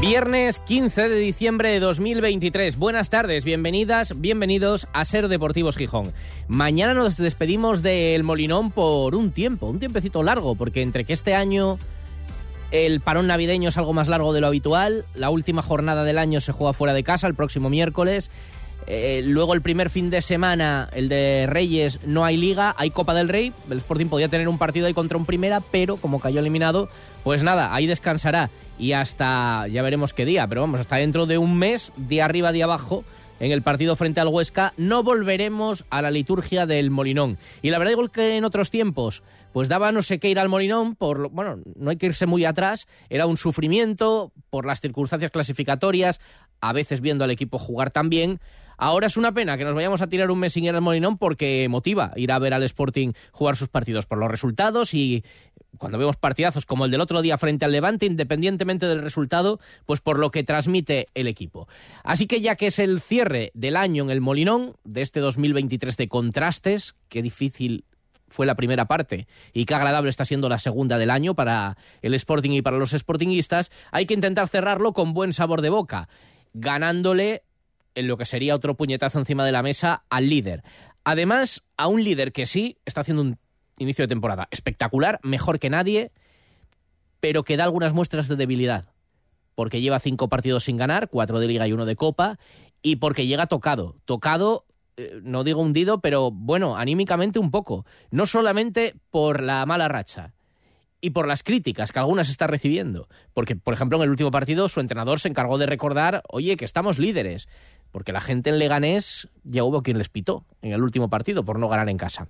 Viernes 15 de diciembre de 2023. Buenas tardes, bienvenidas, bienvenidos a Ser Deportivos Gijón. Mañana nos despedimos del Molinón por un tiempo, un tiempecito largo, porque entre que este año el parón navideño es algo más largo de lo habitual, la última jornada del año se juega fuera de casa el próximo miércoles. Eh, luego el primer fin de semana, el de Reyes, no hay liga, hay Copa del Rey. El Sporting podía tener un partido ahí contra un primera, pero como cayó eliminado, pues nada, ahí descansará y hasta, ya veremos qué día, pero vamos, hasta dentro de un mes, de arriba, de abajo, en el partido frente al Huesca, no volveremos a la liturgia del Molinón. Y la verdad, igual que en otros tiempos, pues daba no sé qué ir al Molinón, por, bueno, no hay que irse muy atrás, era un sufrimiento por las circunstancias clasificatorias, a veces viendo al equipo jugar también. Ahora es una pena que nos vayamos a tirar un mes sin ir al Molinón porque motiva ir a ver al Sporting jugar sus partidos por los resultados y cuando vemos partidazos como el del otro día frente al Levante, independientemente del resultado, pues por lo que transmite el equipo. Así que ya que es el cierre del año en el Molinón, de este 2023 de contrastes, qué difícil fue la primera parte y qué agradable está siendo la segunda del año para el Sporting y para los Sportingistas, hay que intentar cerrarlo con buen sabor de boca, ganándole en lo que sería otro puñetazo encima de la mesa al líder. Además, a un líder que sí está haciendo un inicio de temporada espectacular, mejor que nadie, pero que da algunas muestras de debilidad. Porque lleva cinco partidos sin ganar, cuatro de liga y uno de copa, y porque llega tocado. Tocado, eh, no digo hundido, pero bueno, anímicamente un poco. No solamente por la mala racha, y por las críticas que algunas está recibiendo. Porque, por ejemplo, en el último partido su entrenador se encargó de recordar, oye, que estamos líderes. Porque la gente en Leganés ya hubo quien les pitó en el último partido por no ganar en casa.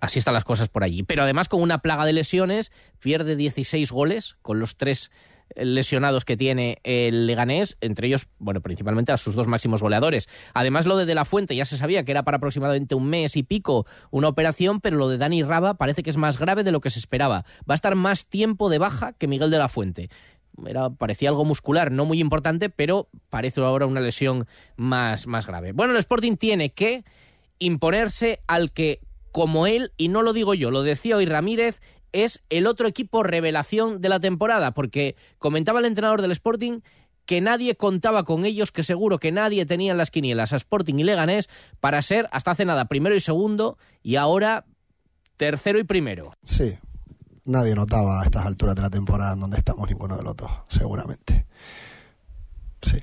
Así están las cosas por allí. Pero además con una plaga de lesiones, pierde 16 goles con los tres eh, lesionados que tiene el Leganés, entre ellos, bueno, principalmente a sus dos máximos goleadores. Además, lo de De La Fuente ya se sabía que era para aproximadamente un mes y pico una operación, pero lo de Dani Raba parece que es más grave de lo que se esperaba. Va a estar más tiempo de baja que Miguel De La Fuente. Era, parecía algo muscular, no muy importante, pero parece ahora una lesión más, más grave. Bueno, el Sporting tiene que imponerse al que como él, y no lo digo yo, lo decía hoy Ramírez, es el otro equipo revelación de la temporada, porque comentaba el entrenador del Sporting que nadie contaba con ellos, que seguro que nadie tenía en las quinielas a Sporting y Leganés para ser, hasta hace nada, primero y segundo, y ahora tercero y primero. Sí, nadie notaba a estas alturas de la temporada en donde estamos ninguno de los dos, seguramente. Sí.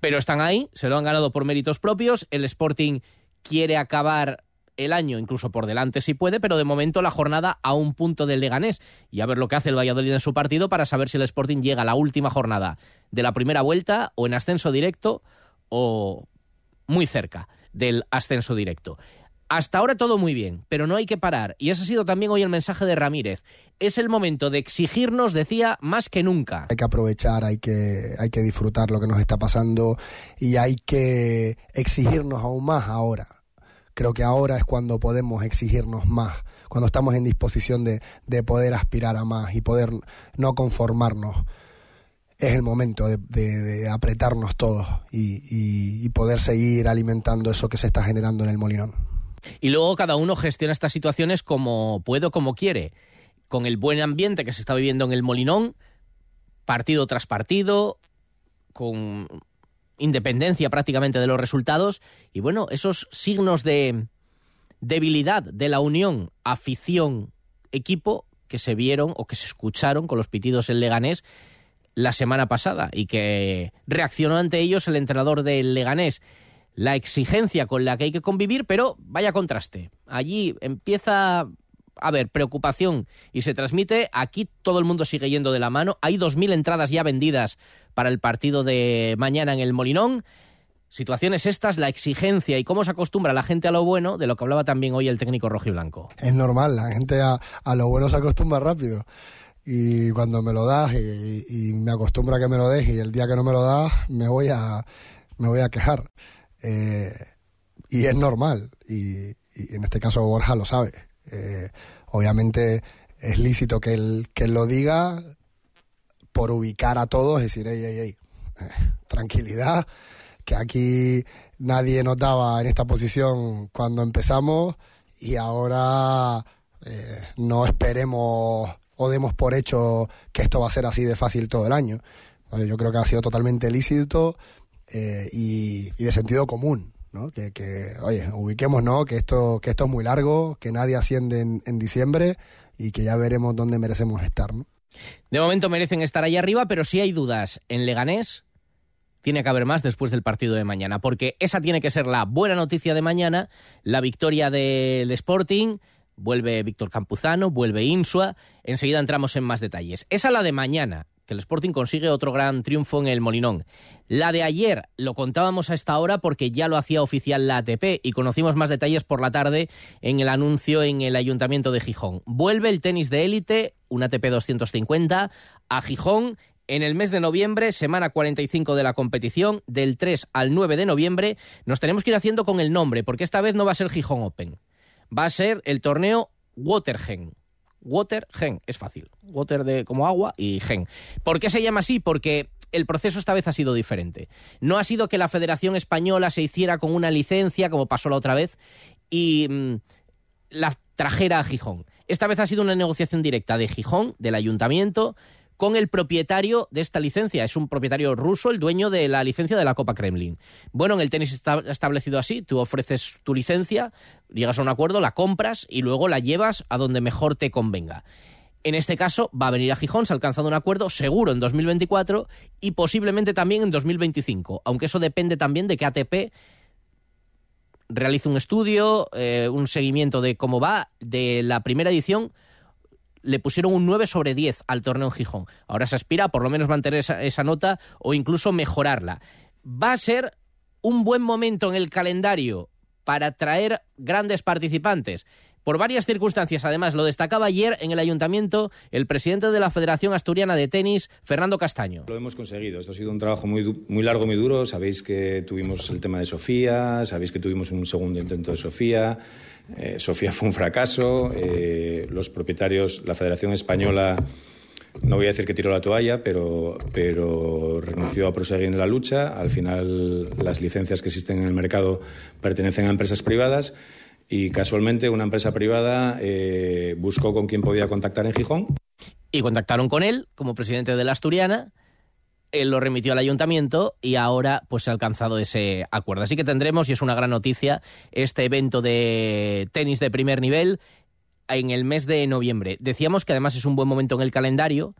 Pero están ahí, se lo han ganado por méritos propios, el Sporting quiere acabar el año incluso por delante si puede, pero de momento la jornada a un punto del Leganés y a ver lo que hace el Valladolid en su partido para saber si el Sporting llega a la última jornada de la primera vuelta o en ascenso directo o muy cerca del ascenso directo. Hasta ahora todo muy bien, pero no hay que parar. Y ese ha sido también hoy el mensaje de Ramírez. Es el momento de exigirnos, decía, más que nunca. Hay que aprovechar, hay que, hay que disfrutar lo que nos está pasando y hay que exigirnos aún más ahora creo que ahora es cuando podemos exigirnos más, cuando estamos en disposición de, poder aspirar a más y poder no conformarnos. Es el momento de, apretarnos todos y, poder seguir alimentando eso que se está generando en el Molinón. Y luego cada uno gestiona estas situaciones como puede o como quiere, con el buen ambiente que se está viviendo en el Molinón, partido tras partido, con independencia prácticamente de los resultados y bueno, esos signos de debilidad de la unión afición-equipo que se vieron o que se escucharon con los pitidos en Leganés la semana pasada y que reaccionó ante ellos el entrenador del Leganés. La exigencia con la que hay que convivir, pero vaya contraste. Allí empieza a haber preocupación y se transmite. Aquí todo el mundo sigue yendo de la mano. Hay 2.000 entradas ya vendidas para el partido de mañana en el Molinón. Situaciones estas, la exigencia y cómo se acostumbra la gente a lo bueno, de lo que hablaba también hoy el técnico rojo y blanco. Es normal, la gente a, lo bueno se acostumbra rápido. Y cuando me lo das y, me acostumbra a que me lo des y el día que no me lo das me voy a, me voy a quejar. Eh, y es normal. Y, y en este caso Borja lo sabe. Eh, obviamente es lícito que él, que lo diga por ubicar a todos, es decir, ey, ey, ey, tranquilidad, que aquí nadie nos daba en esta posición cuando empezamos y ahora eh, no esperemos o demos por hecho que esto va a ser así de fácil todo el año. Yo creo que ha sido totalmente lícito eh, y, de sentido común. ¿no? Que, oye, ubiquemos, ¿no? Que esto, que esto es muy largo, que nadie asciende en, diciembre y que ya veremos dónde merecemos estar, ¿no? De momento merecen estar ahí arriba, pero si hay dudas en Leganés, tiene que haber más después del partido de mañana, porque esa tiene que ser la buena noticia de mañana, la victoria del Sporting, vuelve Víctor Campuzano, vuelve Insua, enseguida entramos en más detalles. Esa la de mañana, que el Sporting consigue otro gran triunfo en el Molinón. La de ayer lo contábamos a esta hora porque ya lo hacía oficial la ATP y conocimos más detalles por la tarde en el anuncio en el Ayuntamiento de Gijón. Vuelve el tenis de élite, un ATP 250, a Gijón en el mes de noviembre, semana 45 de la competición, del 3 al 9 de noviembre, nos tenemos que ir haciendo con el nombre, porque esta vez no va a ser Gijón Open. Va a ser el torneo Watergen. Water Gen, es fácil. Water de como agua y Gen. ¿Por qué se llama así? Porque el proceso esta vez ha sido diferente. No ha sido que la Federación Española se hiciera con una licencia, como pasó la otra vez, y mm, la trajera a Gijón. Esta vez ha sido una negociación directa de Gijón, del ayuntamiento, con el propietario de esta licencia. Es un propietario ruso, el dueño de la licencia de la Copa Kremlin. Bueno, en el tenis está establecido así, tú ofreces tu licencia, llegas a un acuerdo, la compras y luego la llevas a donde mejor te convenga. En este caso va a venir a Gijón, se ha alcanzado un acuerdo seguro en 2024 y posiblemente también en 2025, aunque eso depende también de que ATP realice un estudio, eh, un seguimiento de cómo va de la primera edición le pusieron un 9 sobre 10 al torneo en Gijón. Ahora se aspira a por lo menos mantener esa, esa nota o incluso mejorarla. Va a ser un buen momento en el calendario para traer grandes participantes por varias circunstancias. Además, lo destacaba ayer en el ayuntamiento el presidente de la Federación Asturiana de Tenis, Fernando Castaño. Lo hemos conseguido. Esto ha sido un trabajo muy, muy largo, muy duro. Sabéis que tuvimos el tema de Sofía, sabéis que tuvimos un segundo intento de Sofía. Eh, Sofía fue un fracaso. Eh, los propietarios, la Federación Española, no voy a decir que tiró la toalla, pero, pero renunció a proseguir en la lucha. Al final, las licencias que existen en el mercado pertenecen a empresas privadas. Y casualmente una empresa privada eh, buscó con quién podía contactar en Gijón. Y contactaron con él como presidente de la Asturiana él lo remitió al ayuntamiento y ahora pues se ha alcanzado ese acuerdo. Así que tendremos, y es una gran noticia, este evento de tenis de primer nivel en el mes de noviembre. Decíamos que además es un buen momento en el calendario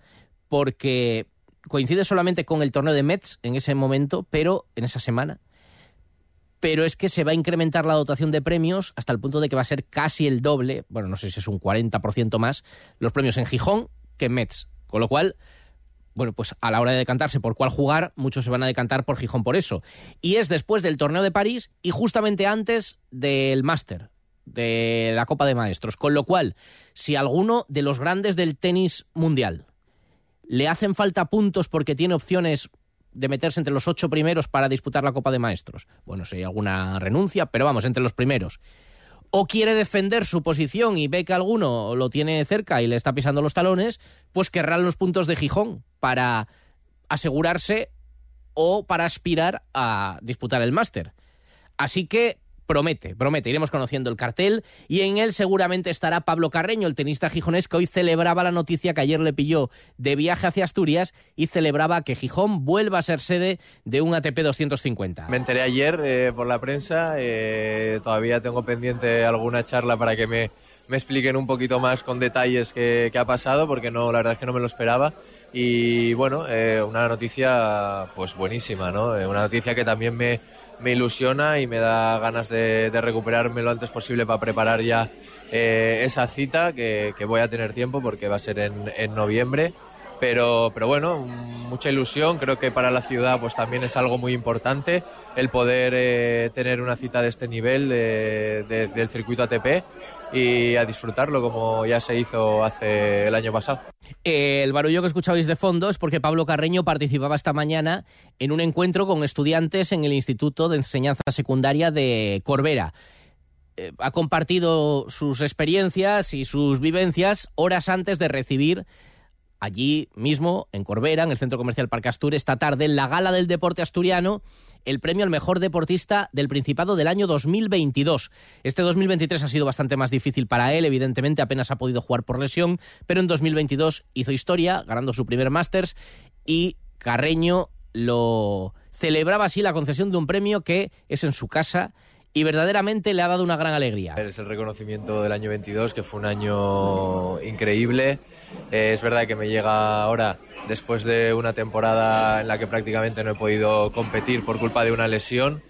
porque coincide solamente con el torneo de Mets en ese momento, pero en esa semana. Pero es que se va a incrementar la dotación de premios hasta el punto de que va a ser casi el doble, bueno, no sé si es un 40% más, los premios en Gijón que en Mets. Con lo cual, bueno, pues a la hora de decantarse por cuál jugar, muchos se van a decantar por Gijón por eso. Y es después del torneo de París y justamente antes del Máster, de la Copa de Maestros. Con lo cual, si alguno de los grandes del tenis mundial le hacen falta puntos porque tiene opciones de meterse entre los ocho primeros para disputar la Copa de Maestros, bueno, si hay alguna renuncia, pero vamos, entre los primeros o quiere defender su posición y ve que alguno lo tiene cerca y le está pisando los talones, pues querrán los puntos de Gijón para asegurarse o para aspirar a disputar el máster. Así que promete, promete. Iremos conociendo el cartel y en él seguramente estará Pablo Carreño, el tenista gijonés que hoy celebraba la noticia que ayer le pilló de viaje hacia Asturias y celebraba que Gijón vuelva a ser sede de un ATP 250. Me enteré ayer eh, por la prensa, eh, todavía tengo pendiente alguna charla para que me, me expliquen un poquito más con detalles qué, ha pasado, porque no, la verdad es que no me lo esperaba. Y bueno, eh, una noticia pues buenísima, ¿no? una noticia que también me me ilusiona y me da ganas de, recuperarme lo antes posible para preparar ya eh, esa cita que, voy a tener tiempo porque va a ser en, noviembre. Pero, pero bueno, mucha ilusión. Creo que para la ciudad pues también es algo muy importante el poder eh, tener una cita de este nivel del circuito ATP y a disfrutarlo como ya se hizo hace el año pasado. El barullo que escuchabais de fondo es porque Pablo Carreño participaba esta mañana en un encuentro con estudiantes en el Instituto de Enseñanza Secundaria de Corbera. eh, ha compartido sus experiencias y sus vivencias horas antes de recibir allí mismo, en Corbera, en el Centro Comercial Parque Astur, esta tarde, en la Gala del Deporte Asturiano, el premio al mejor deportista del Principado del año 2022. Este 2023 ha sido bastante más difícil para él, evidentemente apenas ha podido jugar por lesión, pero en 2022 hizo historia, ganando su primer Masters y Carreño lo celebraba así la concesión de un premio que es en su casa y verdaderamente le ha dado una gran alegría. Es el reconocimiento del año 22, que fue un año increíble. Eh, es verdad que me llega ahora después de una temporada en la que prácticamente no he podido competir por culpa de una lesión.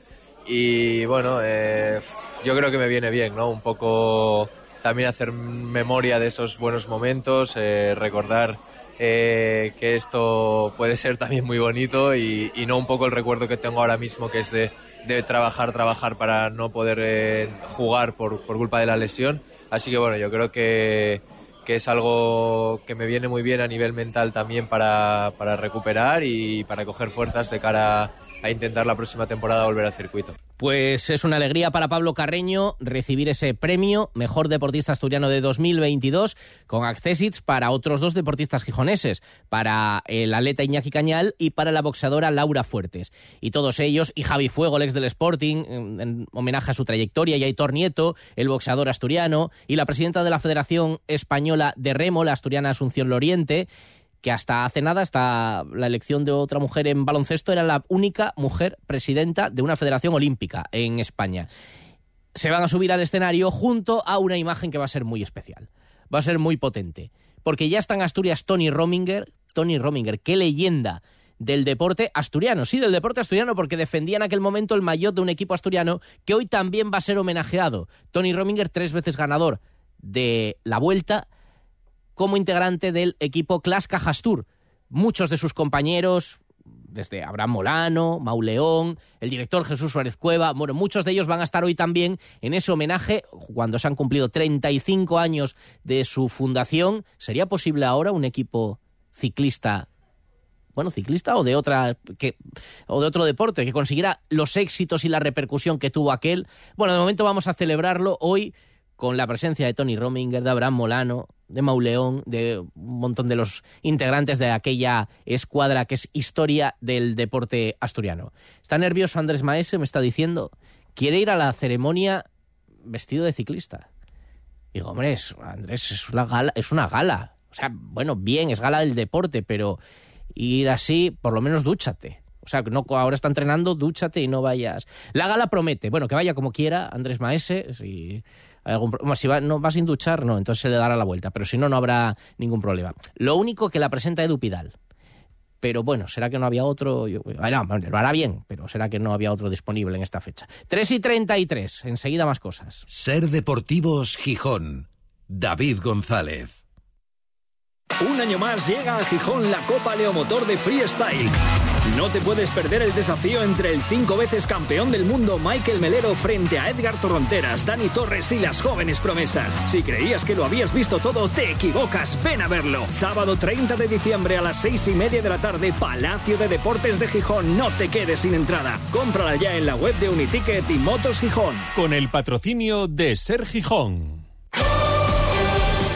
Y bueno, eh, yo creo que me viene bien, ¿no? Un poco también hacer memoria de esos buenos momentos, eh, recordar que esto puede ser también muy bonito y, y no un poco el recuerdo que tengo ahora mismo, que es de de trabajar, trabajar para no poder eh, jugar por, por, culpa de la lesión. Así que bueno, yo creo que, que, es algo que me viene muy bien a nivel mental también para, para recuperar y para coger fuerzas de cara a intentar la próxima temporada volver al circuito. Pues es una alegría para Pablo Carreño recibir ese premio Mejor Deportista Asturiano de 2022 con accesits para otros dos deportistas gijoneses, para el atleta Iñaki Cañal y para la boxeadora Laura Fuertes. Y todos ellos, y Javi Fuego, el ex del Sporting, en homenaje a su trayectoria, y Aitor Nieto, el boxeador asturiano, y la presidenta de la Federación Española de Remo, la asturiana Asunción Loriente, que hasta hace nada, hasta la elección de otra mujer en baloncesto, era la única mujer presidenta de una federación olímpica en España. Se van a subir al escenario junto a una imagen que va a ser muy especial, va a ser muy potente, porque ya está en Asturias Tony Rominger, Tony Rominger, qué leyenda del deporte asturiano, sí, del deporte asturiano, porque defendía en aquel momento el maillot de un equipo asturiano que hoy también va a ser homenajeado. Tony Rominger, tres veces ganador de la vuelta, como integrante del equipo Clas Cajastur. Muchos de sus compañeros, desde Abraham Molano, Mauleón, el director Jesús Suárez Cueva, bueno, muchos de ellos van a estar hoy también en ese homenaje cuando se han cumplido 35 años de su fundación. ¿Sería posible ahora un equipo ciclista bueno, ciclista o de otra que o de otro deporte que consiguiera los éxitos y la repercusión que tuvo aquel? Bueno, de momento vamos a celebrarlo hoy con la presencia de Tony Rominger, de Abraham Molano, de Mauleón, de un montón de los integrantes de aquella escuadra que es historia del deporte asturiano. Está nervioso Andrés Maese, me está diciendo, quiere ir a la ceremonia vestido de ciclista. Digo, hombre, es, Andrés, es una gala, es una gala. O sea, bueno, bien, es gala del deporte, pero ir así, por lo menos dúchate. O sea, no, ahora está entrenando, dúchate y no vayas. La gala promete, bueno, que vaya como quiera, Andrés Maese, si algún, si va, no va sin duchar, no, entonces se le dará la vuelta, pero si no, no habrá ningún problema. Lo único que la presenta Edu Pidal. Pero bueno, ¿será que no había otro? No, lo hará bien, pero ¿será que no había otro disponible en esta fecha? 3 y 33, enseguida más cosas. Ser Deportivos Gijón. David González. Un año más llega a Gijón la Copa Leomotor de Freestyle. No te puedes perder el desafío entre el cinco veces campeón del mundo Michael Melero frente a Edgar Torronteras, Dani Torres y las jóvenes promesas. Si creías que lo habías visto todo, te equivocas. Ven a verlo. Sábado 30 de diciembre a las seis y media de la tarde, Palacio de Deportes de Gijón. No te quedes sin entrada. Cómprala ya en la web de Uniticket y Motos Gijón. Con el patrocinio de Ser Gijón.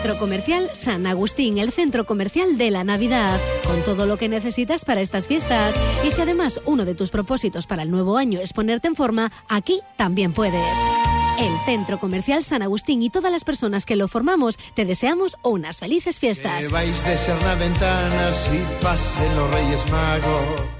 Centro Comercial San Agustín, el centro comercial de la Navidad, con todo lo que necesitas para estas fiestas. Y si además uno de tus propósitos para el nuevo año es ponerte en forma, aquí también puedes. El Centro Comercial San Agustín y todas las personas que lo formamos te deseamos unas felices fiestas. Que vais de ser la ventana si pasen los Reyes Magos.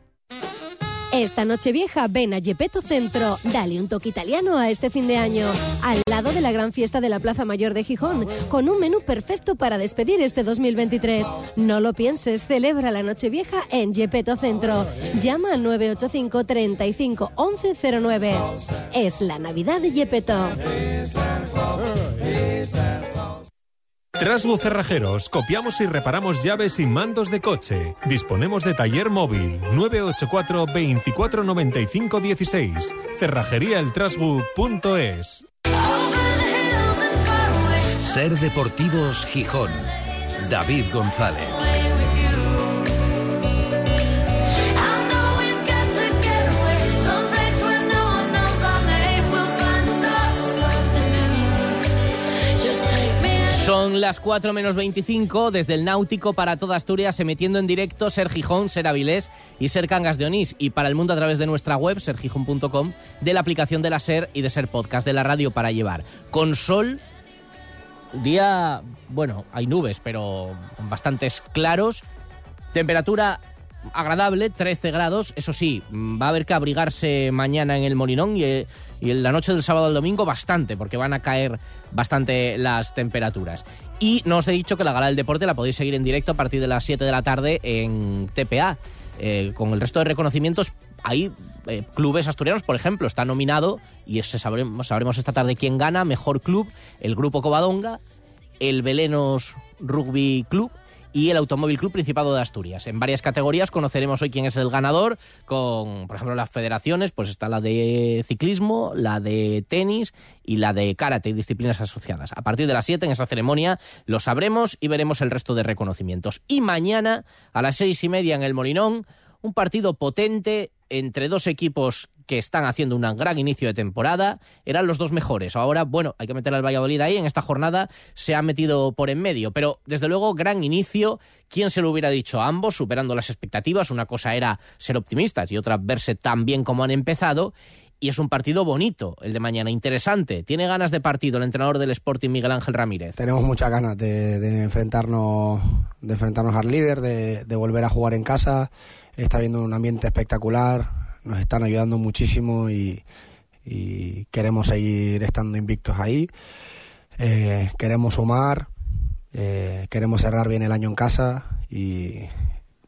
Esta noche vieja ven a Gepetto Centro, dale un toque italiano a este fin de año, al lado de la gran fiesta de la Plaza Mayor de Gijón, con un menú perfecto para despedir este 2023. No lo pienses, celebra la noche vieja en Gepetto Centro. Llama al 985 35 1109. Es la Navidad de Gepetto. Trasbu Cerrajeros, copiamos y reparamos llaves y mandos de coche. Disponemos de taller móvil 984 24 95 16. Cerrajeríaeltrasbu.es. Ser Deportivos Gijón. David González. Son las 4 menos 25 desde el Náutico para toda Asturias, emitiendo en directo Ser Gijón, Ser Avilés y Ser Cangas de Onís. Y para el mundo a través de nuestra web, sergijón.com, de la aplicación de la Ser y de Ser Podcast, de la radio para llevar. Con sol, día, bueno, hay nubes, pero bastantes claros. Temperatura agradable, 13 grados. Eso sí, va a haber que abrigarse mañana en el Molinón y, eh, y en la noche del sábado al domingo bastante, porque van a caer bastante las temperaturas. Y no os he dicho que la Gala del Deporte la podéis seguir en directo a partir de las 7 de la tarde en TPA. Eh, con el resto de reconocimientos, hay eh, clubes asturianos, por ejemplo, está nominado, y sabremos, sabremos esta tarde quién gana, mejor club, el Grupo Covadonga, el Belenos Rugby Club, y el Automóvil Club Principado de Asturias. En varias categorías conoceremos hoy quién es el ganador, con, por ejemplo, las federaciones, pues está la de ciclismo, la de tenis y la de karate y disciplinas asociadas. A partir de las 7 en esa ceremonia lo sabremos y veremos el resto de reconocimientos. Y mañana, a las seis y media en el Molinón, un partido potente entre dos equipos que están haciendo un gran inicio de temporada, eran los dos mejores. Ahora, bueno, hay que meter al Valladolid ahí, en esta jornada se ha metido por en medio, pero desde luego gran inicio, ¿quién se lo hubiera dicho a ambos, superando las expectativas? Una cosa era ser optimistas y otra verse tan bien como han empezado. Y es un partido bonito, el de mañana, interesante. Tiene ganas de partido el entrenador del Sporting, Miguel Ángel Ramírez. Tenemos muchas ganas de, de enfrentarnos, de enfrentarnos al líder, de, de volver a jugar en casa. Está viendo un ambiente espectacular, nos están ayudando muchísimo y, y queremos seguir estando invictos ahí. Eh, queremos sumar, eh, queremos cerrar bien el año en casa y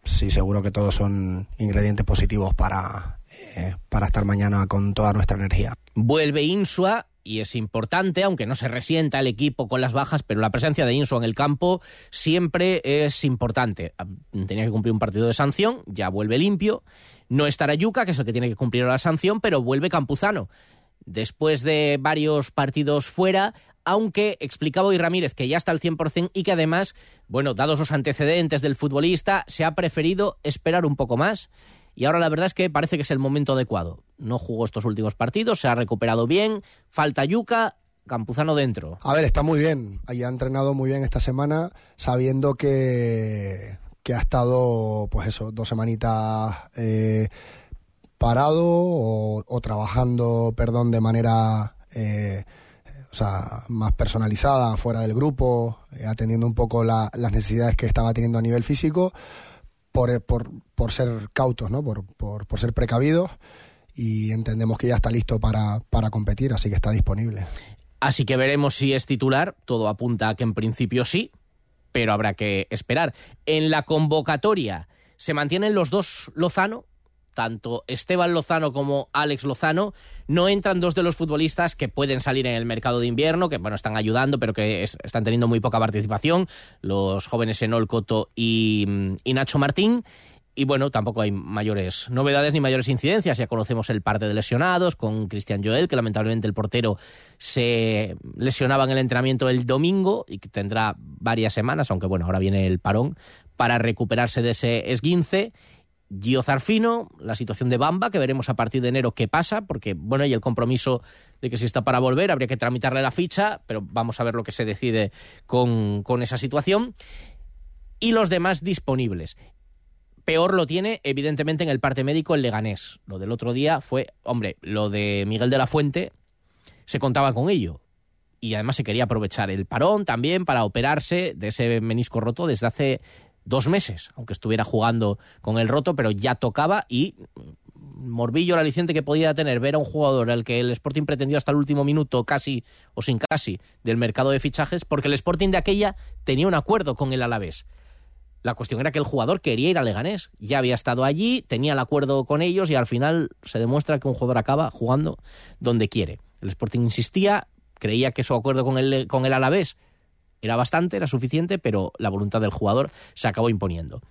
sí, seguro que todos son ingredientes positivos para, eh, para estar mañana con toda nuestra energía. Vuelve Insua y es importante, aunque no se resienta el equipo con las bajas, pero la presencia de Insua en el campo siempre es importante. Tenía que cumplir un partido de sanción, ya vuelve limpio. No estará Yuca, que es el que tiene que cumplir la sanción, pero vuelve Campuzano. Después de varios partidos fuera, aunque explicaba hoy Ramírez que ya está al 100% y que además, bueno, dados los antecedentes del futbolista, se ha preferido esperar un poco más. Y ahora la verdad es que parece que es el momento adecuado. No jugó estos últimos partidos, se ha recuperado bien, falta Yuca, Campuzano dentro. A ver, está muy bien. Ahí ha entrenado muy bien esta semana, sabiendo que, que ha estado, pues eso, dos semanitas eh, parado o, trabajando, perdón, de manera eh, o sea, más personalizada, fuera del grupo, eh, atendiendo un poco la, las necesidades que estaba teniendo a nivel físico, por, por, por ser cautos, ¿no? por, por, por ser precavidos y entendemos que ya está listo para, para competir, así que está disponible. Así que veremos si es titular, todo apunta a que en principio sí, pero habrá que esperar. En la convocatoria se mantienen los dos Lozano, tanto Esteban Lozano como Alex Lozano, no entran dos de los futbolistas que pueden salir en el mercado de invierno, que bueno, están ayudando, pero que es, están teniendo muy poca participación, los jóvenes Enol Coto y, y Nacho Martín. Y bueno, tampoco hay mayores novedades ni mayores incidencias. Ya conocemos el parte de lesionados con Cristian Joel, que lamentablemente el portero se lesionaba en el entrenamiento el domingo y que tendrá varias semanas, aunque bueno, ahora viene el parón, para recuperarse de ese esguince. Gio Zarfino, la situación de Bamba, que veremos a partir de enero qué pasa, porque bueno, hay el compromiso de que si está para volver, habría que tramitarle la ficha, pero vamos a ver lo que se decide con, con esa situación. Y los demás disponibles. Peor lo tiene, evidentemente, en el parte médico el Leganés. Lo del otro día fue, hombre, lo de Miguel de la Fuente se contaba con ello. Y además se quería aprovechar el parón también para operarse de ese menisco roto desde hace dos meses, aunque estuviera jugando con el roto, pero ya tocaba y morbillo, el aliciente que podía tener ver a un jugador al que el Sporting pretendió hasta el último minuto, casi o sin casi, del mercado de fichajes, porque el Sporting de aquella tenía un acuerdo con el Alavés. La cuestión era que el jugador quería ir a Leganés. Ya había estado allí, tenía el acuerdo con ellos y al final se demuestra que un jugador acaba jugando donde quiere. El Sporting insistía, creía que su acuerdo con el, con el Alavés era bastante, era suficiente, pero la voluntad del jugador se acabó imponiendo.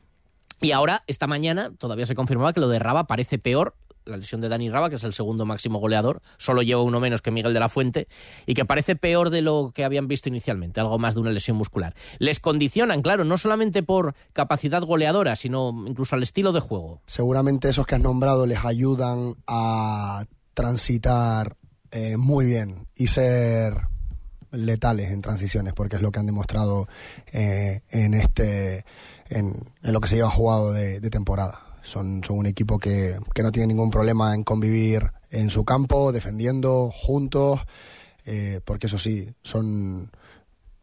Y ahora, esta mañana, todavía se confirmaba que lo de Raba parece peor. La lesión de Dani Raba, que es el segundo máximo goleador, solo lleva uno menos que Miguel de la Fuente, y que parece peor de lo que habían visto inicialmente, algo más de una lesión muscular. Les condicionan, claro, no solamente por capacidad goleadora, sino incluso al estilo de juego. Seguramente esos que has nombrado les ayudan a transitar eh, muy bien y ser letales en transiciones, porque es lo que han demostrado eh, en este en, lo que se lleva jugado de, temporada. Son, son un equipo que, que, no tiene ningún problema en convivir en su campo, defendiendo juntos, eh, porque eso sí, son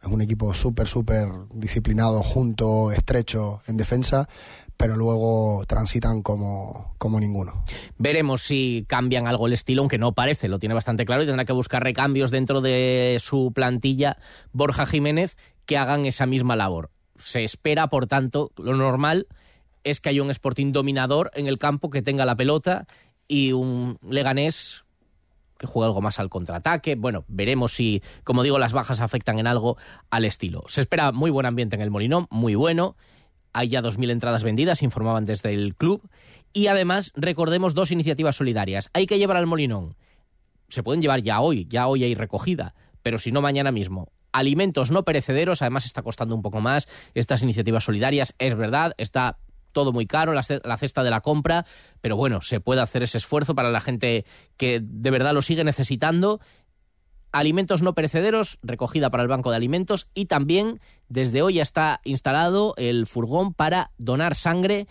es un equipo súper, súper disciplinado, junto, estrecho en defensa, pero luego transitan como, como ninguno. Veremos si cambian algo el estilo, aunque no parece, lo tiene bastante claro y tendrá que buscar recambios dentro de su plantilla Borja Jiménez que hagan esa misma labor. Se espera, por tanto, lo normal es que haya un Sporting dominador en el campo que tenga la pelota y un Leganés que juegue algo más al contraataque. Bueno, veremos si, como digo, las bajas afectan en algo al estilo. Se espera muy buen ambiente en el Molinón, muy bueno. Hay ya 2.000 entradas vendidas, informaban desde el club. Y además, recordemos dos iniciativas solidarias. Hay que llevar al Molinón. Se pueden llevar ya hoy, ya hoy hay recogida, pero si no mañana mismo. Alimentos no perecederos, además está costando un poco más estas iniciativas solidarias, es verdad, está todo muy caro, la, cesta de la compra, pero bueno, se puede hacer ese esfuerzo para la gente que de verdad lo sigue necesitando. Alimentos no perecederos, recogida para el Banco de Alimentos y también desde hoy ya está instalado el furgón para donar sangre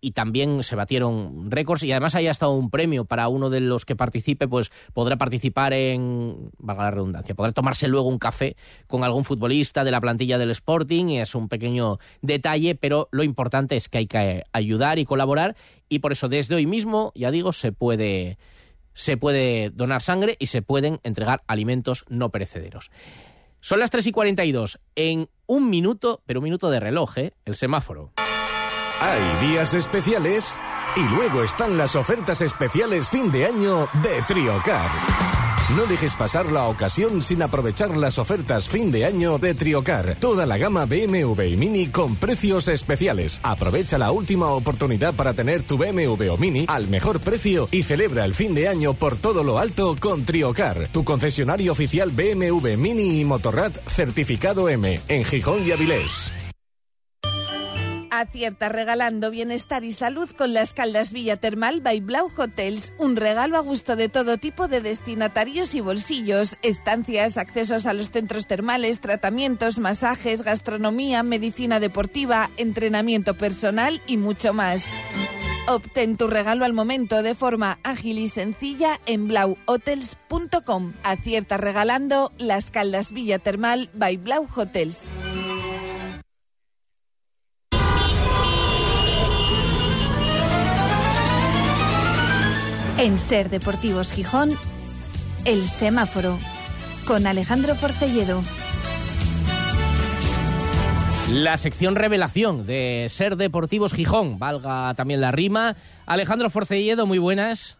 y también se batieron récords y además haya estado un premio para uno de los que participe, pues podrá participar en, valga la redundancia, podrá tomarse luego un café con algún futbolista de la plantilla del Sporting y es un pequeño detalle, pero lo importante es que hay que ayudar y colaborar y por eso desde hoy mismo, ya digo, se puede se puede donar sangre y se pueden entregar alimentos no perecederos. Son las 3 y 42. En un minuto, pero un minuto de reloj, ¿eh? el semáforo. Hay días especiales y luego están las ofertas especiales fin de año de Triocar. No dejes pasar la ocasión sin aprovechar las ofertas fin de año de Triocar. Toda la gama BMW y Mini con precios especiales. Aprovecha la última oportunidad para tener tu BMW o Mini al mejor precio y celebra el fin de año por todo lo alto con Triocar, tu concesionario oficial BMW Mini y Motorrad certificado M en Gijón y Avilés. Acierta regalando bienestar y salud con las Caldas Villa Termal by Blau Hotels. Un regalo a gusto de todo tipo de destinatarios y bolsillos. Estancias, accesos a los centros termales, tratamientos, masajes, gastronomía, medicina deportiva, entrenamiento personal y mucho más. Obtén tu regalo al momento de forma ágil y sencilla en blauhotels.com. Acierta regalando las Caldas Villa Termal by Blau Hotels. En Ser Deportivos Gijón, El Semáforo, con Alejandro Porcelledo. La sección revelación de Ser Deportivos Gijón, valga también la rima. Alejandro Forcelledo, muy buenas.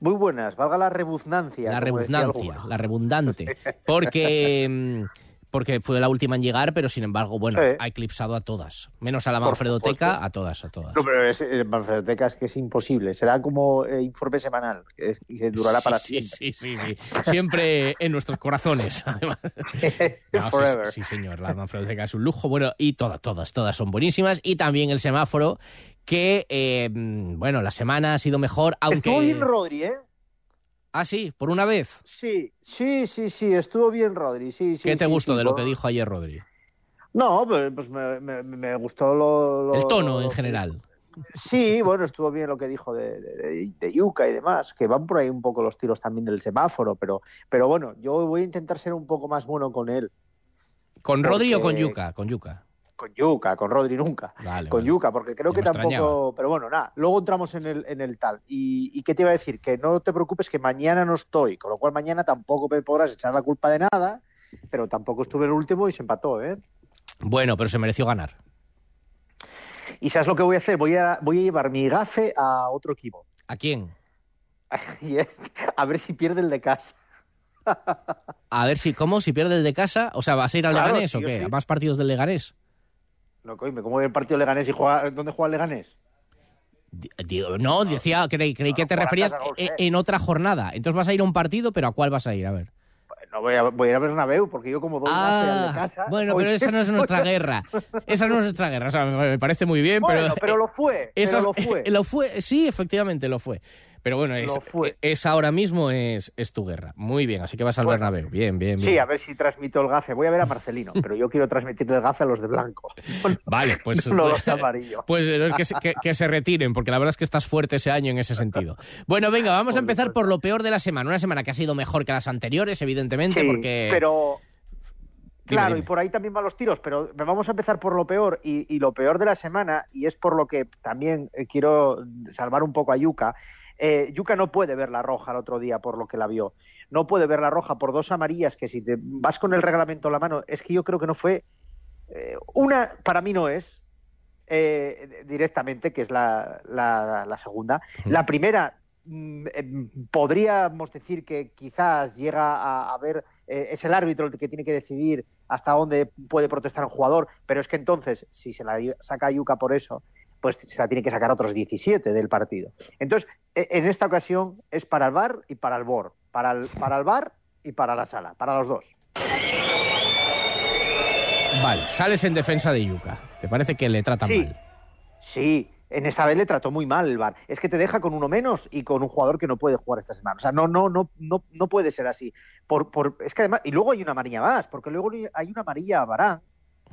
Muy buenas, valga la rebuznancia. La rebuznancia, la redundante. Porque mm, porque fue la última en llegar, pero sin embargo, bueno, ha eclipsado a todas. Menos a la Manfredoteca, a todas, a todas. No, pero es, eh, Manfredoteca es que es imposible. Será como eh, informe semanal, que, durará para sí, siempre. Sí, sí, sí. Siempre en nuestros corazones, además. sí, señor, la Manfredoteca es un lujo. Bueno, y todas, todas, todas son buenísimas. Y también el semáforo, que, eh, bueno, la semana ha sido mejor, aunque... Estuvo bien Rodri, ¿eh? Ah, sí, por una vez. Sí, sí, sí, sí, estuvo bien Rodri. Sí, sí, ¿Qué te gustó de lo que dijo ayer Rodri? No, pues, pues me, me, gustó lo, El tono en general. Sí, bueno, estuvo bien lo que dijo de, de, Yuca y demás, que van por ahí un poco los tiros también del semáforo, pero, pero bueno, yo voy a intentar ser un poco más bueno con él. ¿Con Rodri o con Yuca? Con Yuca. Con Yuca, con Rodri nunca. Vale, con vale. Yuca, porque creo que tampoco. extrañaba. Pero bueno, nada. Luego entramos en el, en el tal. Y, y qué te iba a decir? Que no te preocupes, que mañana no estoy. Con lo cual mañana tampoco me podrás echar la culpa de nada. Pero tampoco estuve el último y se empató, ¿eh? Bueno, pero se mereció ganar. Y sabes lo que voy a hacer? Voy a, voy a llevar mi gafe a otro equipo. ¿A quién? A ver si pierde el de casa. A ver si, ¿cómo? Si pierde el de casa, o sea, ¿vas a ir al Claro, Leganés o qué? sí. ¿A más partidos del Leganés? No, coño, ¿cómo ve el partido Leganés y juega, dónde juega el Leganés? Digo, no, decía, creí, creí que te juega en referías sé. en, en otra jornada. Entonces vas a ir a un partido, pero ¿a cuál vas a ir? A ver. No voy a, voy a ir a Bernabéu porque yo como doy al de Ah, casa. bueno, pero esa no es nuestra guerra. Esa no es nuestra guerra. O sea, me parece muy bien, Bueno, pero... pero lo fue, pero esas- lo fue. lo fue, sí, efectivamente lo fue. Pero bueno, es, fue. es ahora mismo es, es tu guerra. Muy bien, así que vas al Bueno. Bernabéu. Bien, bien, bien. Sí, a ver si transmito el gafe. Voy a ver a Marcelino, pero yo quiero transmitirle el gafe a los de blanco. Vale, pues, No los de amarillo. pues que, se, que- que se retiren, porque la verdad es que estás fuerte ese año en ese sentido. Bueno, venga, vamos a empezar por lo peor de la semana. Una semana que ha sido mejor que las anteriores, evidentemente, Sí, porque... pero claro, dime. y por ahí también van los tiros, pero vamos a empezar por lo peor y, y lo peor de la semana, y es por lo que también eh, quiero salvar un poco a Yuka. Eh, Yuka no puede ver la roja el otro día por lo que la vio. No puede ver la roja por dos amarillas que si te vas con el reglamento en la mano, es que yo creo que no fue... eh, una, para mí no es, eh, directamente, que es la, la- la segunda. La primera, mm, eh, podríamos decir que quizás llega a, a ver, eh, es el árbitro el que tiene que decidir hasta dónde puede protestar un jugador, pero es que entonces, si se la saca a Yuka por eso, pues se la tiene que sacar otros 17 del partido. Entonces, e- en esta ocasión es para el VAR y para el BOR, para el, para el VAR y para la sala, para los dos. Vale, sales en defensa de Yuka. ¿Te parece que le tratan Sí. mal? Sí, en esta vez le trató muy mal el VAR. Es que te deja con uno menos y con un jugador que no puede jugar esta semana. O sea, no, no, no, no, no puede ser así. Por, por, es que además, y luego hay una amarilla más, porque luego hay una amarilla a Varane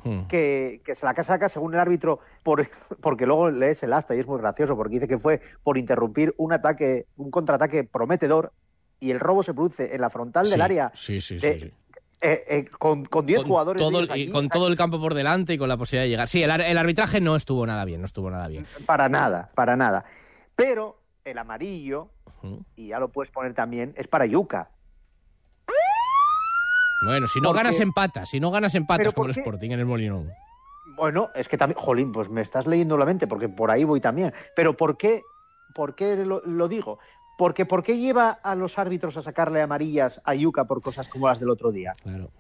Hmm. que, que se la saca según el árbitro, por, porque luego lees el acta y es muy gracioso, porque dice que fue por interrumpir un ataque, un contraataque prometedor y el robo se produce en la frontal del área Sí, sí, de- sí. eh, eh, con, con 10 Con jugadores. todo, el, con todo el campo por delante y con la posibilidad de llegar. Sí, el, el arbitraje no estuvo nada bien, no estuvo nada bien. Para nada, para nada. Pero el amarillo, y ya lo puedes poner también, es para Yuka. Bueno, si no Porque- ganas empatas, si no ganas empatas ¿Pero como el? Sporting en el Molinón. Bueno, es que también, jolín, pues me estás leyendo la mente, porque por ahí voy también. Pero ¿por qué, por qué lo, lo digo? Porque ¿por qué lleva a los árbitros a sacarle amarillas a Yuka por cosas como las del otro día? Claro.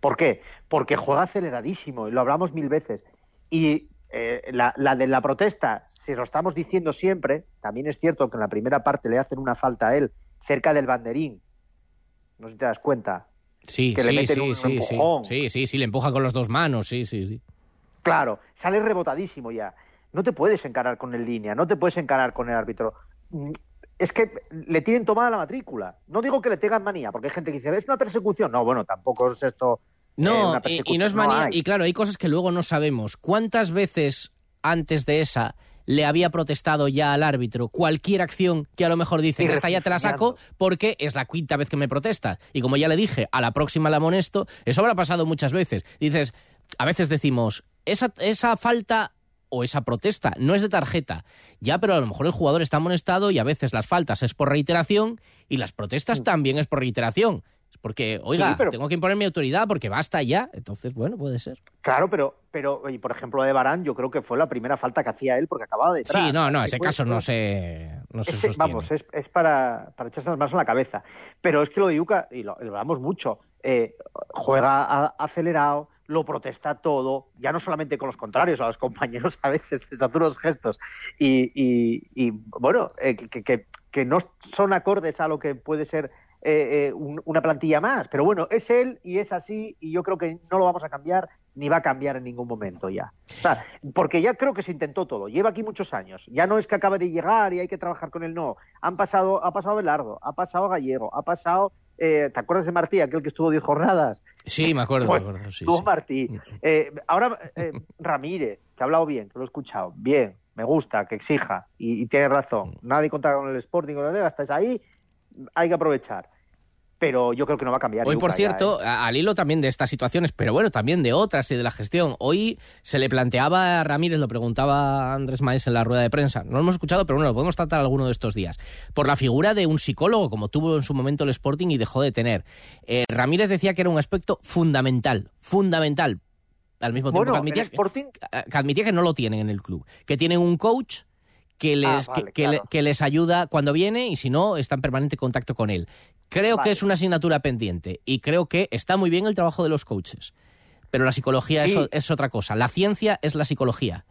¿Por qué? Porque juega aceleradísimo, y lo hablamos mil veces. Y eh, la, la de la protesta, si lo estamos diciendo siempre, también es cierto que en la primera parte le hacen una falta a él cerca del banderín. No sé si te das cuenta. Sí, Que le sí, meten sí, un sí, sí, empujón. sí, sí, sí, le empuja con las dos manos, sí, sí, sí. Claro, sale rebotadísimo ya. No te puedes encarar con el línea, no te puedes encarar con el árbitro. Mm, Es que le tienen tomada la matrícula. No digo que le tengan manía, porque hay gente que dice, es una persecución. No, bueno, tampoco es esto. eh, No, y, no es manía. y claro, hay cosas que luego no sabemos. ¿Cuántas veces antes de esa le había protestado ya al árbitro cualquier acción que a lo mejor dice, esta ya te la saco porque es la quinta vez que me protestas? Y como ya le dije, a la próxima la amonesto. Eso habrá pasado muchas veces. Dices, a veces decimos, esa, esa falta o esa protesta no es de tarjeta. Ya, pero a lo mejor el jugador está amonestado y a veces las faltas es por reiteración y las protestas también es por reiteración. Es porque, oiga. Sí, pero- tengo que imponer mi autoridad porque basta ya. Entonces, bueno, puede ser. Claro, pero, pero y por ejemplo, de Barán, yo creo que fue la primera falta que hacía él porque acababa detrás. Sí, no, no, ese caso no se, no se Ese- sostiene. vamos, es, es para, para echarse las manos a la cabeza. Pero es que lo de Yuka, y lo, lo hablamos mucho, eh, juega a- acelerado, lo protesta todo, ya no solamente con los contrarios, a los compañeros a veces les hace unos gestos. Y, y- y, bueno, eh, que, que- que no son acordes a lo que puede ser eh, eh, un- una plantilla más. Pero bueno, es él y es así, y yo creo que no lo vamos a cambiar ni va a cambiar en ningún momento ya. O sea, porque ya creo que se intentó todo. Lleva aquí muchos años. Ya no es que acabe de llegar y hay que trabajar con él, no. Han pasado, ha pasado Belardo, ha pasado Gallego, ha pasado. eh, ¿Te acuerdas de Martí, aquel que estuvo 10 jornadas? Sí, me acuerdo, me acuerdo. Sí, Estuvo sí. Martí. Eh, ahora eh, Ramírez, que ha hablado bien, que lo he escuchado. Bien, me gusta, que exija. Y, y tiene razón. Nadie contaba con el Sporting o la Liga, estás ahí, hay que aprovechar. pero yo creo que no va a cambiar. Hoy, por cierto, ya, ¿eh? al hilo también de estas situaciones, pero bueno, también de otras y de la gestión. Hoy se le planteaba a Ramírez, lo preguntaba Andrés Maes en la rueda de prensa. No lo hemos escuchado, pero bueno, lo podemos tratar alguno de estos días. Por la figura de un psicólogo, como tuvo en su momento el Sporting y dejó de tener. Eh, Ramírez decía que era un aspecto fundamental, fundamental. Al mismo tiempo Bueno, que, admitía, el Sporting- que admitía que no lo tienen en el club. Que tienen un coach que les, Ah, vale, que- claro. les ayuda cuando viene y si no, está en permanente contacto con él. Creo que es una asignatura pendiente y creo que está muy bien el trabajo de los coaches. Pero la psicología es Sí. es, otra cosa. La ciencia es la psicología.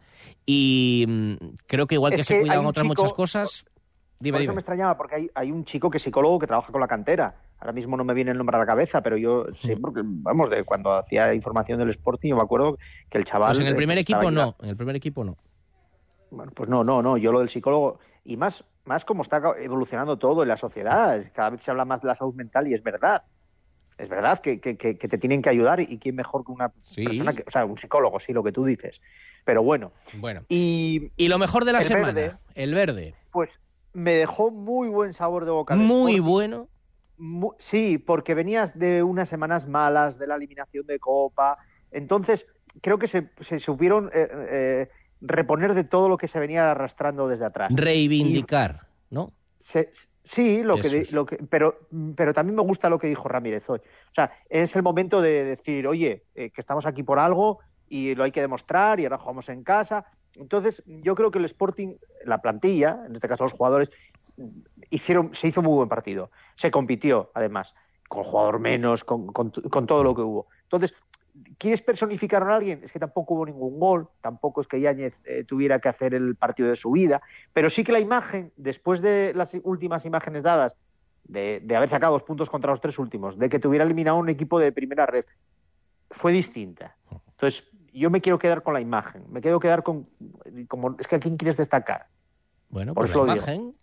Y mm, creo que igual Es que, se cuidan otras chico- muchas cosas. Dime, Por eso dime. me extrañaba, porque hay, hay un chico que es psicólogo que trabaja con la cantera. Ahora mismo no me viene el nombre a la cabeza, pero yo sé, porque, vamos, de cuando hacía información del Sporting, yo me acuerdo que el chaval... Pues en el primer equipo no. En el primer equipo no. Bueno, pues no, no, no. Yo lo del psicólogo. Y más, más como está evolucionando todo en la sociedad. Cada vez se habla más de la salud mental y es verdad. Es verdad que, que, te tienen que ayudar y quién mejor que una Sí. persona, que, o sea, un psicólogo, sí, lo que tú dices. Pero bueno. Bueno. Y, Y lo mejor de la El semana, verde. el verde. pues me dejó muy buen sabor de boca. Muy bueno. Sí, porque venías de unas semanas malas, de la eliminación de Copa. Entonces, creo que se, se supieron eh, eh, reponer de todo lo que se venía arrastrando desde atrás. Reivindicar, ¿no? Se- sí, lo que, Eso di- es. lo que, pero, pero también me gusta lo que dijo Ramírez hoy. O sea, es el momento de decir, oye, eh, que estamos aquí por algo y lo hay que demostrar y ahora jugamos en casa. Entonces, yo creo que el Sporting, la plantilla, en este caso los jugadores, hicieron, se hizo muy buen partido. Se compitió, además, con jugador menos, con, con- con todo lo que hubo. Entonces, ¿quieres personificar a alguien? Es que tampoco hubo ningún gol, tampoco es que Yáñez eh, tuviera que hacer el partido de su vida, pero sí que la imagen, después de las últimas imágenes dadas, de, de haber sacado dos puntos contra los tres últimos, de que tuviera eliminado un equipo de primera red, fue distinta. Entonces, yo me quiero quedar con la imagen, me quiero quedar con, como, es que a quién quieres destacar. Bueno, Por pues la digo. imagen.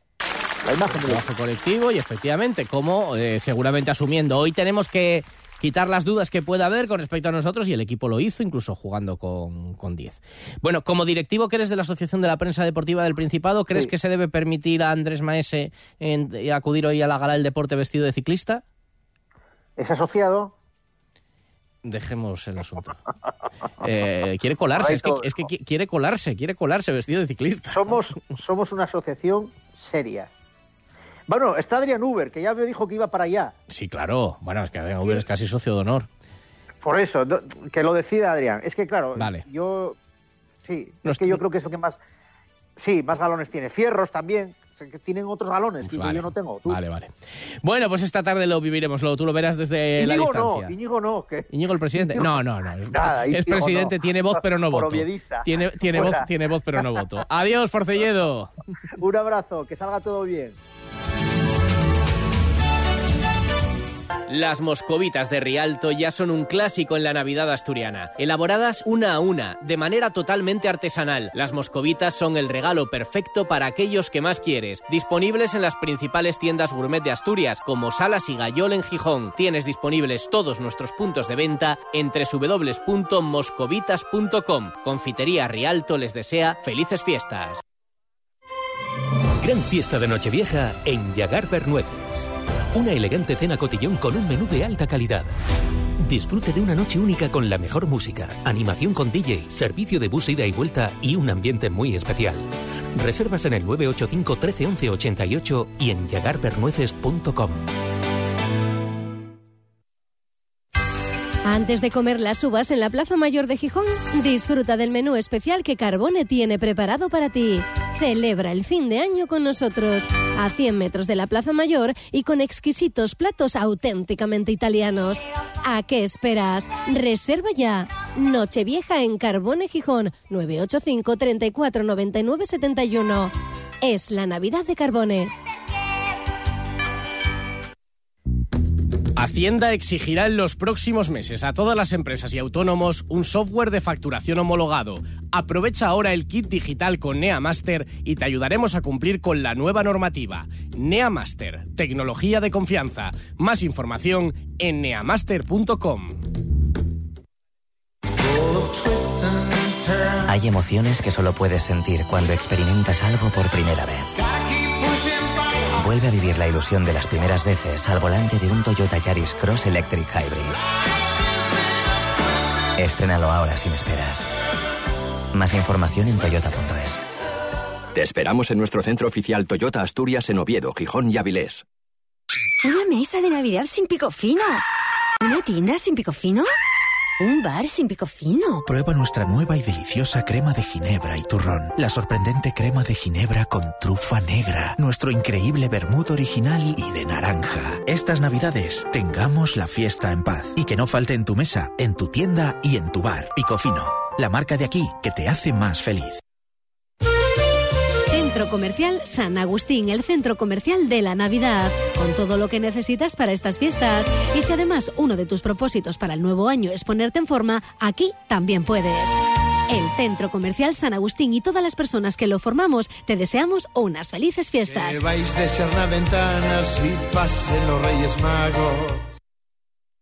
La imagen de trabajo colectivo y efectivamente, como eh, seguramente asumiendo, hoy tenemos que quitar las dudas que pueda haber con respecto a nosotros y el equipo lo hizo, incluso jugando con, con 10. Bueno, como directivo que eres de la Asociación de la Prensa Deportiva del Principado, ¿crees Sí. que se debe permitir a Andrés Maese en- eh, acudir hoy a la gala del deporte vestido de ciclista? ¿Es asociado? Dejemos el asunto. Eh, quiere colarse, es que, es que qui- quiere colarse, quiere colarse vestido de ciclista. Somos, somos una asociación seria. Bueno, está Adrián Uber, que ya me dijo que iba para allá. Sí, claro. Bueno, es que Adrián Uber es casi socio de honor. Por eso, no- que lo decida Adrián. Es que, claro, Vale. yo. Sí, No es que yo creo que es lo que más. Sí, más galones tiene. Fierros también. Que tienen otros galones que Vale. yo no tengo. Tú. Vale, vale. Bueno, pues esta tarde lo viviremos, lo, tú lo verás desde la distancia. no, Íñigo no. Que... Íñigo el presidente. No, no, no. Nada, es presidente, no. tiene voz pero no voto. Tiene, tiene voz, tiene voz pero no voto. Adiós, Forcelledo. Un abrazo, que salga todo bien. Las moscovitas de Rialto ya son un clásico en la Navidad asturiana, elaboradas una a una, de manera totalmente artesanal. Las moscovitas son el regalo perfecto para aquellos que más quieres. Disponibles en las principales tiendas gourmet de Asturias, como Salas y Gallol en Gijón. Tienes disponibles todos nuestros puntos de venta en www.moscovitas.com. Confitería Rialto les desea felices fiestas. Gran fiesta de Nochevieja en Yagar Bernueces. Una elegante cena cotillón con un menú de alta calidad. Disfrute de una noche única con la mejor música, animación con DJ, servicio de bus ida y vuelta y un ambiente muy especial. Reservas en el 985 13 11 88 y en yagarbernueces.com. Antes de comer las uvas en la Plaza Mayor de Gijón, disfruta del menú especial que Carbone tiene preparado para ti. Celebra el fin de año con nosotros, a 100 metros de la Plaza Mayor y con exquisitos platos auténticamente italianos. ¿A qué esperas? Reserva ya. Nochevieja en Carbone Gijón, 985 34 99 71. Es la Navidad de Carbone. Hacienda exigirá en los próximos meses a todas las empresas y autónomos un software de facturación homologado. Aprovecha ahora el kit digital con NeaMaster y te ayudaremos a cumplir con la nueva normativa. NeaMaster, tecnología de confianza. Más información en neamaster.com. Hay emociones que solo puedes sentir cuando experimentas algo por primera vez. Vuelve a vivir la ilusión de las primeras veces al volante de un Toyota Yaris Cross Electric Hybrid. Estrénalo ahora sin esperas. Más información en toyota.es. Te esperamos en nuestro centro oficial Toyota Asturias en Oviedo, Gijón y Avilés. Una mesa de Navidad sin pico fino. Una tienda sin pico fino. Un bar sin pico fino. Prueba nuestra nueva y deliciosa crema de ginebra y turrón. La sorprendente crema de ginebra con trufa negra. Nuestro increíble vermut original y de naranja. Estas navidades, tengamos la fiesta en paz. Y que no falte en tu mesa, en tu tienda y en tu bar. Pico fino. La marca de aquí que te hace más feliz. Centro Comercial San Agustín, el centro comercial de la Navidad, con todo lo que necesitas para estas fiestas. Y si además uno de tus propósitos para el nuevo año es ponerte en forma, aquí también puedes. El Centro Comercial San Agustín y todas las personas que lo formamos te deseamos unas felices fiestas. Que vais de ventanas y pasen los Reyes Magos.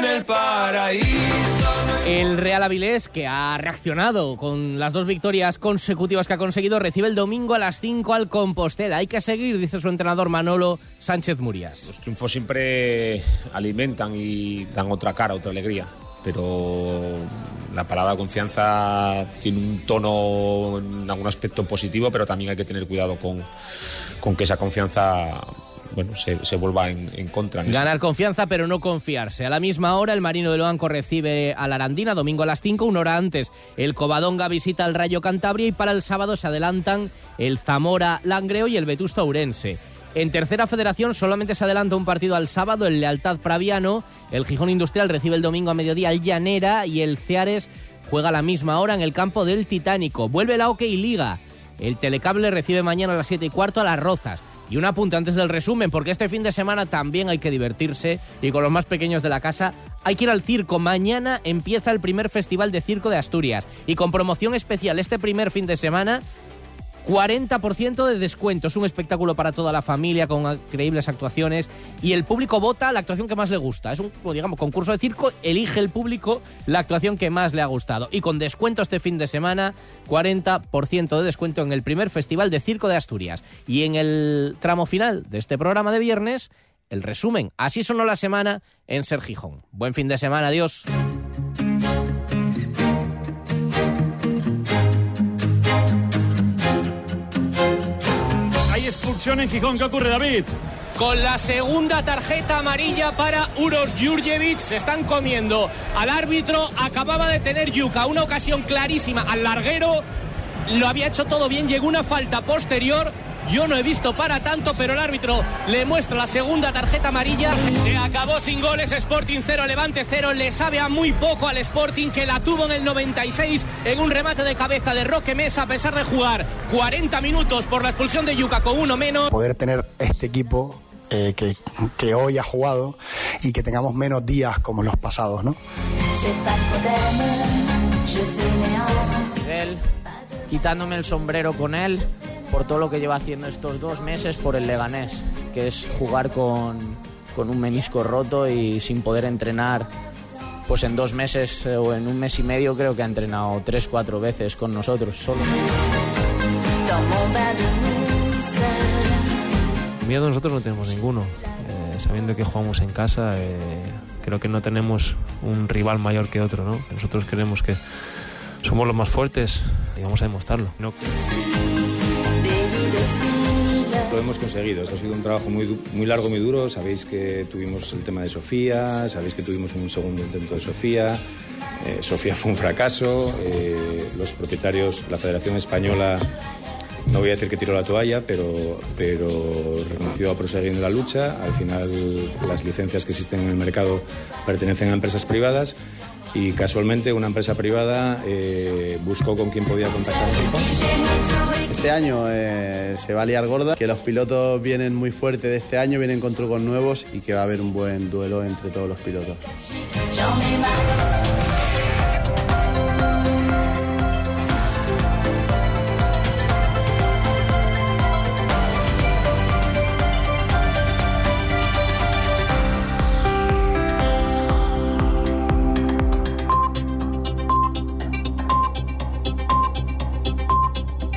En el paraíso. El Real Avilés, que ha reaccionado con las dos victorias consecutivas que ha conseguido, recibe el domingo a las 5 al Compostela. Hay que seguir, dice su entrenador Manolo Sánchez Murias. Los triunfos siempre alimentan y dan otra cara, otra alegría. Pero la palabra confianza tiene un tono en algún aspecto positivo, pero también hay que tener cuidado con, con que esa confianza bueno, se, vuelva en, contra. Ganar confianza, pero no confiarse. A la misma hora, el Marino de Loanco recibe a la Arandina, domingo a las 5, una hora antes. El Covadonga visita al Rayo Cantabria y para el sábado se adelantan el Zamora Langreo y el Vetusta Urense. En tercera federación solamente se adelanta un partido al sábado, el Lealtad Praviano. El Gijón Industrial recibe el domingo a mediodía al Llanera y el Ceares juega a la misma hora en el campo del Titánico. Vuelve la OK Liga. El Telecable recibe mañana a las 7 y cuarto a las Rozas. Y un apunte antes del resumen, porque este fin de semana también hay que divertirse y con los más pequeños de la casa hay que ir al circo. Mañana empieza el primer festival de circo de Asturias y con promoción especial este primer fin de semana 40% de descuento. Es un espectáculo para toda la familia con increíbles actuaciones y el público vota la actuación que más le gusta. Es un, como digamos, concurso de circo, elige el público la actuación que más le ha gustado. Y con descuento este fin de semana, 40% de descuento en el primer festival de circo de Asturias. Y en el tramo final de este programa de viernes, el resumen. Así sonó la semana en Ser Gijón. Buen fin de semana, adiós. En Gijón. ¿Qué ocurre, David? Con la segunda tarjeta amarilla para Uros Jurjevic se están comiendo al árbitro. Acababa de tener Yuka una ocasión clarísima al larguero. Lo había hecho todo bien. Llegó una falta posterior. Yo no he visto para tanto, pero el árbitro le muestra la segunda tarjeta amarilla. Se acabó sin goles. Sporting 0, Levante 0. Le sabe a muy poco al Sporting que la tuvo en el 96 en un remate de cabeza de Roque Mesa a pesar de jugar 40 minutos por la expulsión de Yuka con uno menos. Poder tener este equipo eh, que, que hoy ha jugado y que tengamos menos días como los pasados, ¿no? Él, quitándome el sombrero con él por todo lo que lleva haciendo estos dos meses por el Leganés, que es jugar con, con un menisco roto y sin poder entrenar. Pues en dos meses eh, o en un mes y medio creo que ha entrenado tres, cuatro veces con nosotros solo. Miedo nosotros no tenemos ninguno. Eh, sabiendo que jugamos en casa, eh, creo que no tenemos un rival mayor que otro, ¿no? Nosotros creemos que somos los más fuertes y vamos a demostrarlo. No- Lo hemos conseguido. Esto ha sido un trabajo muy, muy largo, muy duro. Sabéis que tuvimos el tema de Sofía, sabéis que tuvimos un segundo intento de Sofía. Eh, Sofía fue un fracaso. eh, los propietarios, la Federación Española, no voy a decir que tiró la toalla, pero, pero renunció a proseguir en la lucha. Al final, las licencias que existen en el mercado pertenecen a empresas privadas. Y casualmente una empresa privada eh, buscó con quién podía contactar. Este año eh, se va a liar gorda, que los pilotos vienen muy fuertes de este año, vienen con trucos nuevos y que va a haber un buen duelo entre todos los pilotos.